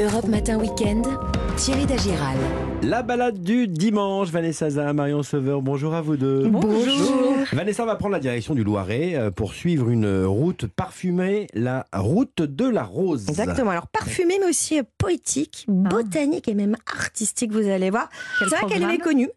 Europe Matin Weekend, Thierry Dagiral. La balade du dimanche, Vanessa Zah, Marion Sauveur, bonjour à vous deux. Bonjour. Vanessa va prendre la direction du Loiret euh, pour suivre une route parfumée, la route de la rose. Exactement. Alors parfumée, mais aussi euh, poétique, botanique et même artistique, vous allez voir. C'est vrai qu'elle est connue,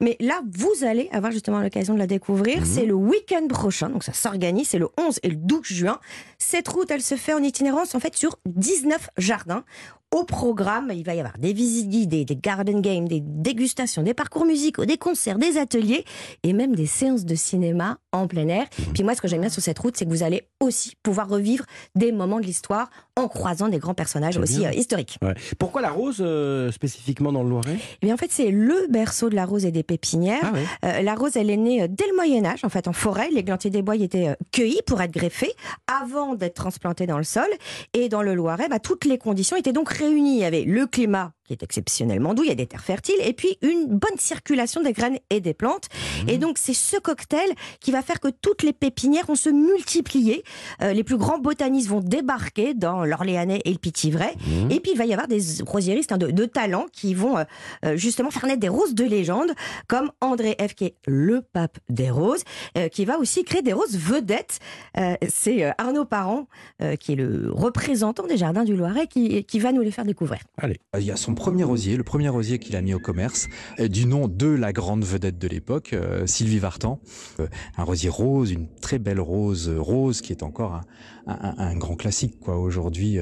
mais là, vous allez avoir justement l'occasion de la découvrir. Mhm. C'est le week-end prochain, donc ça s'organise, c'est le 11 et le 12 juin. Cette route, elle se fait en itinérance en fait sur 19 jardins. Au programme, il va y avoir des visites guidées, des garden games, des dégustations, des parcours musicaux, des concerts, des ateliers et même des séances de cinéma en plein air. Puis moi, ce que j'aime bien sur cette route, c'est que vous allez aussi pouvoir revivre des moments de l'histoire en croisant des grands personnages aussi euh, historiques. Ouais. Pourquoi la rose euh, spécifiquement dans le Loiret? Eh bien, en fait, c'est le berceau de la rose et des pépinières. Ah ouais. Euh, la rose, elle est née dès le Moyen Âge, en fait, en forêt. Les glantiers des bois y étaient cueillis pour être greffés avant d'être transplantés dans le sol. Et dans le Loiret, bah, toutes les conditions étaient donc réunies. Il y avait le climat qui est exceptionnellement doux, il y a des terres fertiles, et puis une bonne circulation des graines et des plantes. Et donc, c'est ce cocktail qui va faire que toutes les pépinières vont se multiplier. Euh, les plus grands botanistes vont débarquer dans l'Orléanais et le Pitivray. Et puis, il va y avoir des rosiéristes hein, de, de talent qui vont euh, euh, justement faire naître des roses de légende, comme André F, qui est le pape des roses, euh, qui va aussi créer des roses vedettes. Euh, C'est euh, Arnaud Parent, euh, qui est le représentant des jardins du Loiret, qui, qui va nous les faire découvrir. Allez. Il y a son premier rosier, le premier rosier qu'il a mis au commerce, euh, du nom de la grande vedette de l'époque, euh, Sylvie Vartan. Euh, un rosier rose, une très belle rose rose, qui est encore un, grand classique quoi aujourd'hui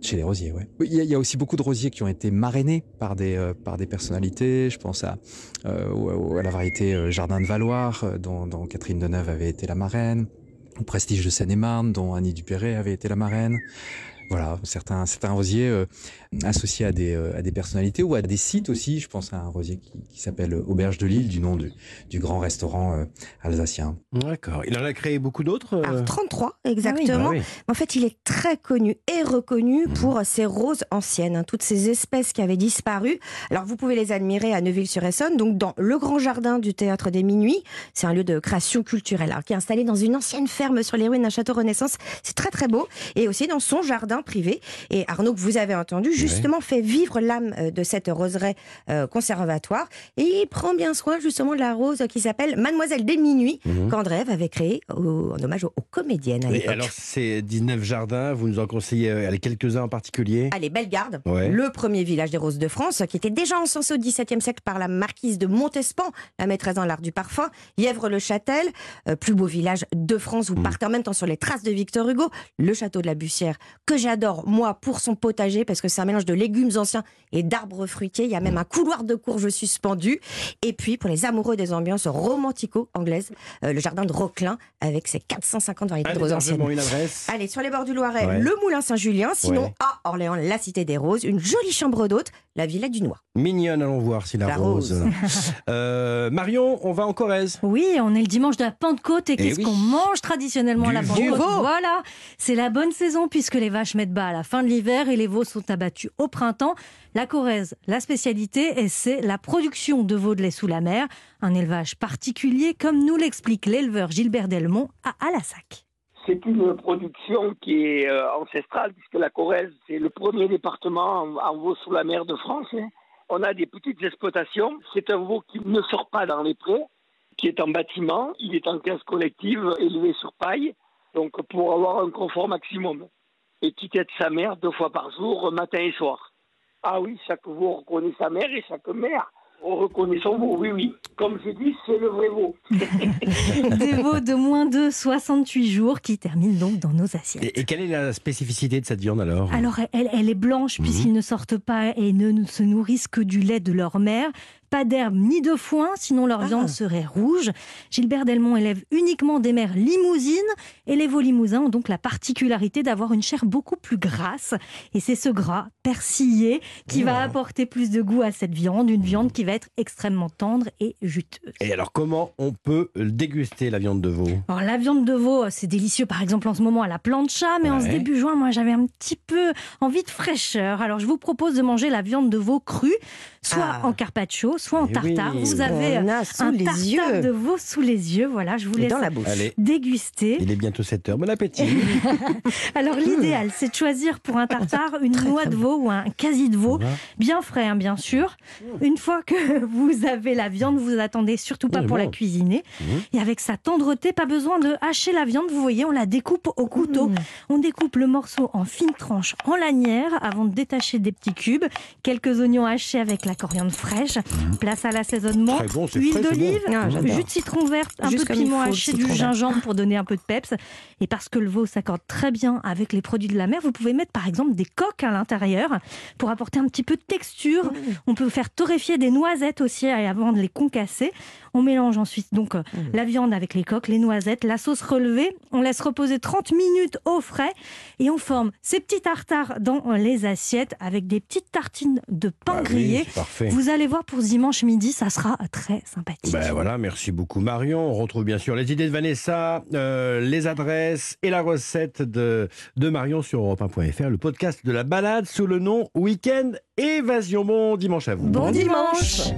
chez les rosiers. Il y, a, aussi beaucoup de rosiers qui ont été marrainés par des, par des personnalités. Je pense à, la variété Jardin de Valoir, dont, dont Catherine Deneuve avait été la marraine. Au Prestige de Seine-et-Marne, dont Annie Dupéré avait été la marraine. Voilà, certains, certains rosiers euh, associés à des, euh, à des personnalités ou à des sites aussi. Je pense à un rosier qui, qui s'appelle Auberge de Lille, du nom du, du grand restaurant euh, alsacien. D'accord. Il en a créé beaucoup d'autres euh Alors, 33 exactement. Ah oui. En fait, il est très connu et reconnu Mhm. pour ses roses anciennes, hein, toutes ces espèces qui avaient disparu. Alors, vous pouvez les admirer à Neuville-sur-Essonne, donc dans le grand jardin du Théâtre des Minuits. C'est un lieu de création culturelle, alors, qui est installé dans une ancienne ferme sur les ruines d'un château Renaissance. C'est très très beau. Et aussi dans son jardin privé. Et Arnaud, que vous avez entendu, justement fait vivre l'âme euh, de cette roseraie euh, conservatoire. Et il prend bien soin justement de la rose qui s'appelle Mademoiselle des Minuits, qu'André avait créée au- en hommage aux, aux comédiennes à l'époque. alors, ces 19 jardins, vous nous en conseillez euh, quelques-uns en particulier Allez, Bellegarde, Ouais. le premier village des roses de France, qui était déjà encensé au XVIIe siècle par la marquise de Montespan, la maîtresse dans l'art du parfum. Yèvre-le-Châtel, euh, plus beau village de France, vous Mm. partez en même temps sur les traces de Victor Hugo. Le château de la Bussière, que j'adore, moi, pour son potager, parce que c'est un mélange de légumes anciens et d'arbres fruitiers. Il y a même un couloir de courges suspendu. Et puis, pour les amoureux des ambiances romantico-anglaises, euh, le jardin de Roquelin, avec ses 450 variétés de roses anciennes. une adresse Allez, sur les bords du Loiret, Ouais. le Moulin Saint-Julien. Sinon, Ouais. à Orléans, la Cité des Roses, une jolie chambre d'hôte, la Villa du Noir. Mignonne, allons voir si la, La rose. rose. Euh, Marion, on va en Corrèze. Oui, on est le dimanche de la Pentecôte et Eh qu'est-ce oui. qu'on mange traditionnellement à la Pentecôte veau. Voilà, c'est la bonne saison puisque les vaches mettent bas à la fin de l'hiver et les veaux sont abattus au printemps. La Corrèze, la spécialité, et c'est la production de veaux de lait sous la mer, un élevage particulier comme nous l'explique l'éleveur Gilbert Delmont à Alassac. C'est une production qui est euh, ancestrale, puisque la Corrèze, c'est le premier département en, veau sous la mer de France. hein. On a des petites exploitations. C'est un veau qui ne sort pas dans les prés, qui est en bâtiment. Il est en caisse collective, élevé sur paille, donc pour avoir un confort maximum. Et qui tête sa mère deux fois par jour, matin et soir. Ah oui, chaque veau reconnaît sa mère et chaque mère reconnaît son veau. Oui, oui. Comme je dis, c'est le vrai veau. Des veaux de moins de 68 jours qui terminent donc dans nos assiettes. Et, et quelle est la spécificité de cette viande alors? Alors, elle, elle est blanche Mhm. puisqu'ils ne sortent pas et ne se nourrissent que du lait de leur mère. Pas d'herbe ni de foin, sinon leur Ah. viande serait rouge. Gilbert Delmont élève uniquement des mères limousines et les veaux limousins ont donc la particularité d'avoir une chair beaucoup plus grasse. Et c'est ce gras persillé qui va Oh. apporter plus de goût à cette viande, une viande qui va être extrêmement tendre et juteuse. Et alors, comment on peut déguster la viande de veau? Alors la viande de veau, c'est délicieux par exemple en ce moment à la plancha, mais en ce début juin, moi j'avais un petit peu envie de fraîcheur. Alors je vous propose de manger la viande de veau crue, soit Ah. en carpaccio, veau, soit en Eh tartare. oui. Vous avez euh, un les tartare yeux de veau sous les yeux. Voilà, je vous laisse dans la bouche. Allez, déguster. il est bientôt 7 heures. Bon appétit. Alors l'idéal, c'est de choisir pour un tartare une noix de veau ou un quasi de veau, bien frais hein, bien sûr. Une fois que vous avez la viande, vous attendez surtout pas Mmh, pour la bon. cuisiner. Mmh. Et avec sa tendreté, pas besoin de hacher la viande. Vous voyez, on la découpe au couteau. Mmh. On découpe le morceau en fines tranches en lanière avant de détacher des petits cubes. Quelques oignons hachés avec la coriandre fraîche. Place à l'assaisonnement. Mmh. Bon, Huile d'olive, bon. Ah, jus de citron vert, un Juste peu de piment haché, du vert. gingembre pour donner un peu de peps. Et parce que le veau s'accorde très bien avec les produits de la mer, vous pouvez mettre par exemple des coques à l'intérieur pour apporter un petit peu de texture. On peut faire torréfier des noisettes aussi avant de les concasser. On mélange ensuite donc euh, la viande avec les coques, les noisettes, la sauce relevée. On laisse reposer 30 minutes au frais et on forme ces petits tartares dans euh, les assiettes avec des petites tartines de pain Bah oui, grillé. parfait. Vous allez voir pour dimanche midi, ça sera très sympathique. Ben voilà, merci beaucoup Marion. On retrouve bien sûr les idées de Vanessa, euh, les adresses et la recette de, de Marion sur europe1.fr, le podcast de la balade sous le nom Week-end Évasion. Bon dimanche à vous. Bon dimanche